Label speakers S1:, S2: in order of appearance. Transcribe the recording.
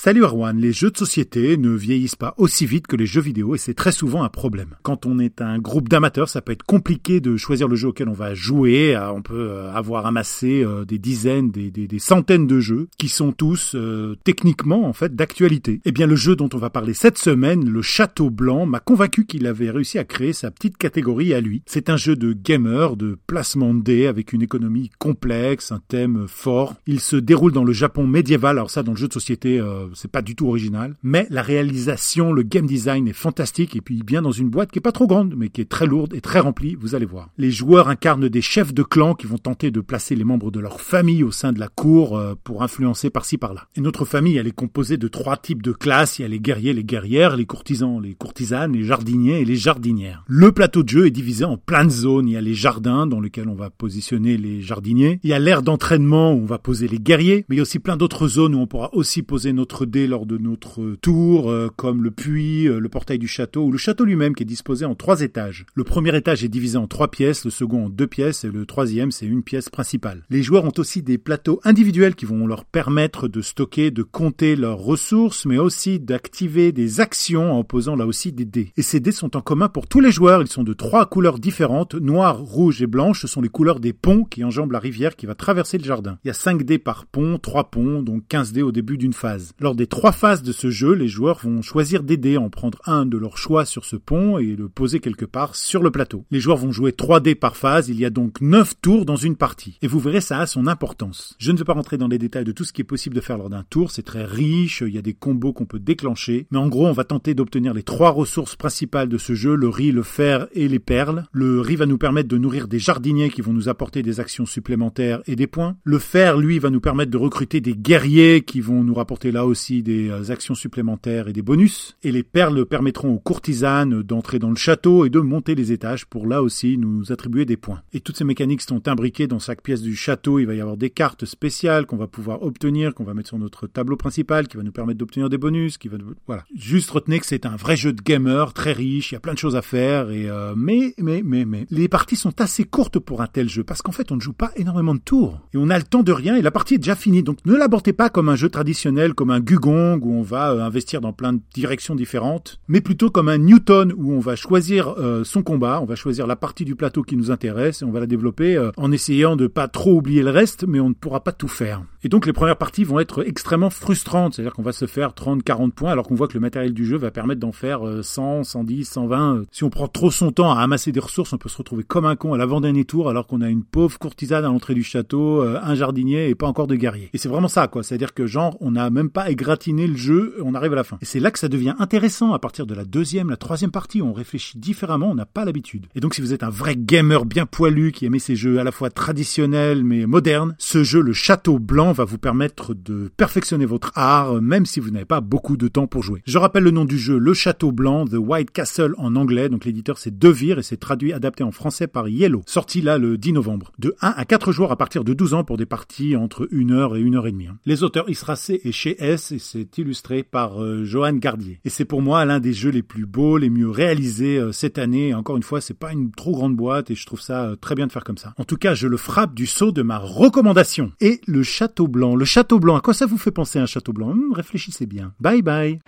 S1: Salut Erwan, les jeux de société ne vieillissent pas aussi vite que les jeux vidéo et c'est très souvent un problème. Quand on est un groupe d'amateurs, ça peut être compliqué de choisir le jeu auquel on va jouer. Euh, on peut euh, avoir amassé euh, des dizaines, des, des, centaines de jeux qui sont tous techniquement en fait d'actualité. Eh bien le jeu dont on va parler cette semaine, le Château Blanc, m'a convaincu qu'il avait réussi à créer sa petite catégorie à lui. C'est un jeu de gamer, de placement de dés avec une économie complexe, un thème fort. Il se déroule dans le Japon médiéval, alors ça dans le jeu de société euh, c'est pas du tout original, mais la réalisation, le game design est fantastique et puis bien dans une boîte qui est pas trop grande mais qui est très lourde et très remplie, vous allez voir. Les joueurs incarnent des chefs de clan qui vont tenter de placer les membres de leur famille au sein de la cour euh, pour influencer par-ci par-là. Et notre famille, elle est composée de trois types de classes, il y a les guerriers, les guerrières, les courtisans, les courtisanes, les jardiniers et les jardinières. Le plateau de jeu est divisé en plein de zones, il y a les jardins dans lesquels on va positionner les jardiniers, il y a l'aire d'entraînement où on va poser les guerriers, mais il y a aussi plein d'autres zones où on pourra aussi poser notre dés lors de notre tour, euh, comme le puits, euh, le portail du château ou le château lui-même qui est disposé en trois étages. Le premier étage est divisé en trois pièces, le second en deux pièces et le troisième c'est une pièce principale. Les joueurs ont aussi des plateaux individuels qui vont leur permettre de stocker, de compter leurs ressources, mais aussi d'activer des actions en posant là aussi des dés. Et ces dés sont en commun pour tous les joueurs, ils sont de trois couleurs différentes, noir, rouge et blanche, ce sont les couleurs des ponts qui enjambent la rivière qui va traverser le jardin. Il y a 5 dés par pont, 3 ponts, donc 15 dés au début d'une phase. Lors des trois phases de ce jeu, les joueurs vont choisir des dés, en prendre un de leur choix sur ce pont et le poser quelque part sur le plateau. Les joueurs vont jouer 3 dés par phase, il y a donc 9 tours dans une partie. Et vous verrez, ça a son importance. Je ne vais pas rentrer dans les détails de tout ce qui est possible de faire lors d'un tour, c'est très riche, il y a des combos qu'on peut déclencher, mais en gros, on va tenter d'obtenir les trois ressources principales de ce jeu, le riz, le fer et les perles. Le riz va nous permettre de nourrir des jardiniers qui vont nous apporter des actions supplémentaires et des points. Le fer, lui, va nous permettre de recruter des guerriers qui vont nous rapporter là aussi des euh, actions supplémentaires et des bonus. Et les perles permettront aux courtisanes d'entrer dans le château et de monter les étages pour là aussi nous attribuer des points. Et toutes ces mécaniques sont imbriquées dans chaque pièce du château. Il va y avoir des cartes spéciales qu'on va pouvoir obtenir, qu'on va mettre sur notre tableau principal, qui va nous permettre d'obtenir des bonus, qui va voilà. Juste retenez que c'est un vrai jeu de gamer très riche. Il y a plein de choses à faire et euh, mais mais mais mais les parties sont assez courtes pour un tel jeu parce qu'en fait on ne joue pas énormément de tours et on a le temps de rien et la partie est déjà finie. Donc ne l'abordez pas comme un jeu traditionnel, comme un Gugon où on va euh, investir dans plein de directions différentes, mais plutôt comme un Newton où on va choisir euh, son combat, on va choisir la partie du plateau qui nous intéresse et on va la développer euh, en essayant de pas trop oublier le reste, mais on ne pourra pas tout faire. Et donc les premières parties vont être extrêmement frustrantes, c'est-à-dire qu'on va se faire 30, 40 points alors qu'on voit que le matériel du jeu va permettre d'en faire 100, 110, 120. Si on prend trop son temps à amasser des ressources, on peut se retrouver comme un con à l'avant-dernier tour alors qu'on a une pauvre courtisane à l'entrée du château, un jardinier et pas encore de guerrier. Et c'est vraiment ça quoi, c'est-à-dire que genre on n'a même pas égratigné le jeu, on arrive à la fin. Et c'est là que ça devient intéressant à partir de la deuxième, la troisième partie, on réfléchit différemment, on n'a pas l'habitude. Et donc si vous êtes un vrai gamer bien poilu qui aimait ces jeux à la fois traditionnels mais modernes, ce jeu, le Château Blanc, va vous permettre de perfectionner votre art, même si vous n'avez pas beaucoup de temps pour jouer. Je rappelle le nom du jeu, Le Château Blanc, The White Castle en anglais, donc l'éditeur c'est Devir et c'est traduit, adapté en français par Yellow, sorti là le 10 novembre. De 1 à 4 joueurs à partir de 12 ans pour des parties entre 1 heure et 1 heure et demie. Hein. Les auteurs Isracé et chez Et c'est illustré par euh, Johan Gardier. Et c'est pour moi l'un des jeux les plus beaux, les mieux réalisés euh, cette année. Encore une fois, c'est pas une trop grande boîte et je trouve ça euh, très bien de faire comme ça. En tout cas, je le frappe du saut de ma recommandation. Et le château blanc. Le château blanc, à quoi ça vous fait penser un château blanc? Hmm, Réfléchissez bien. Bye bye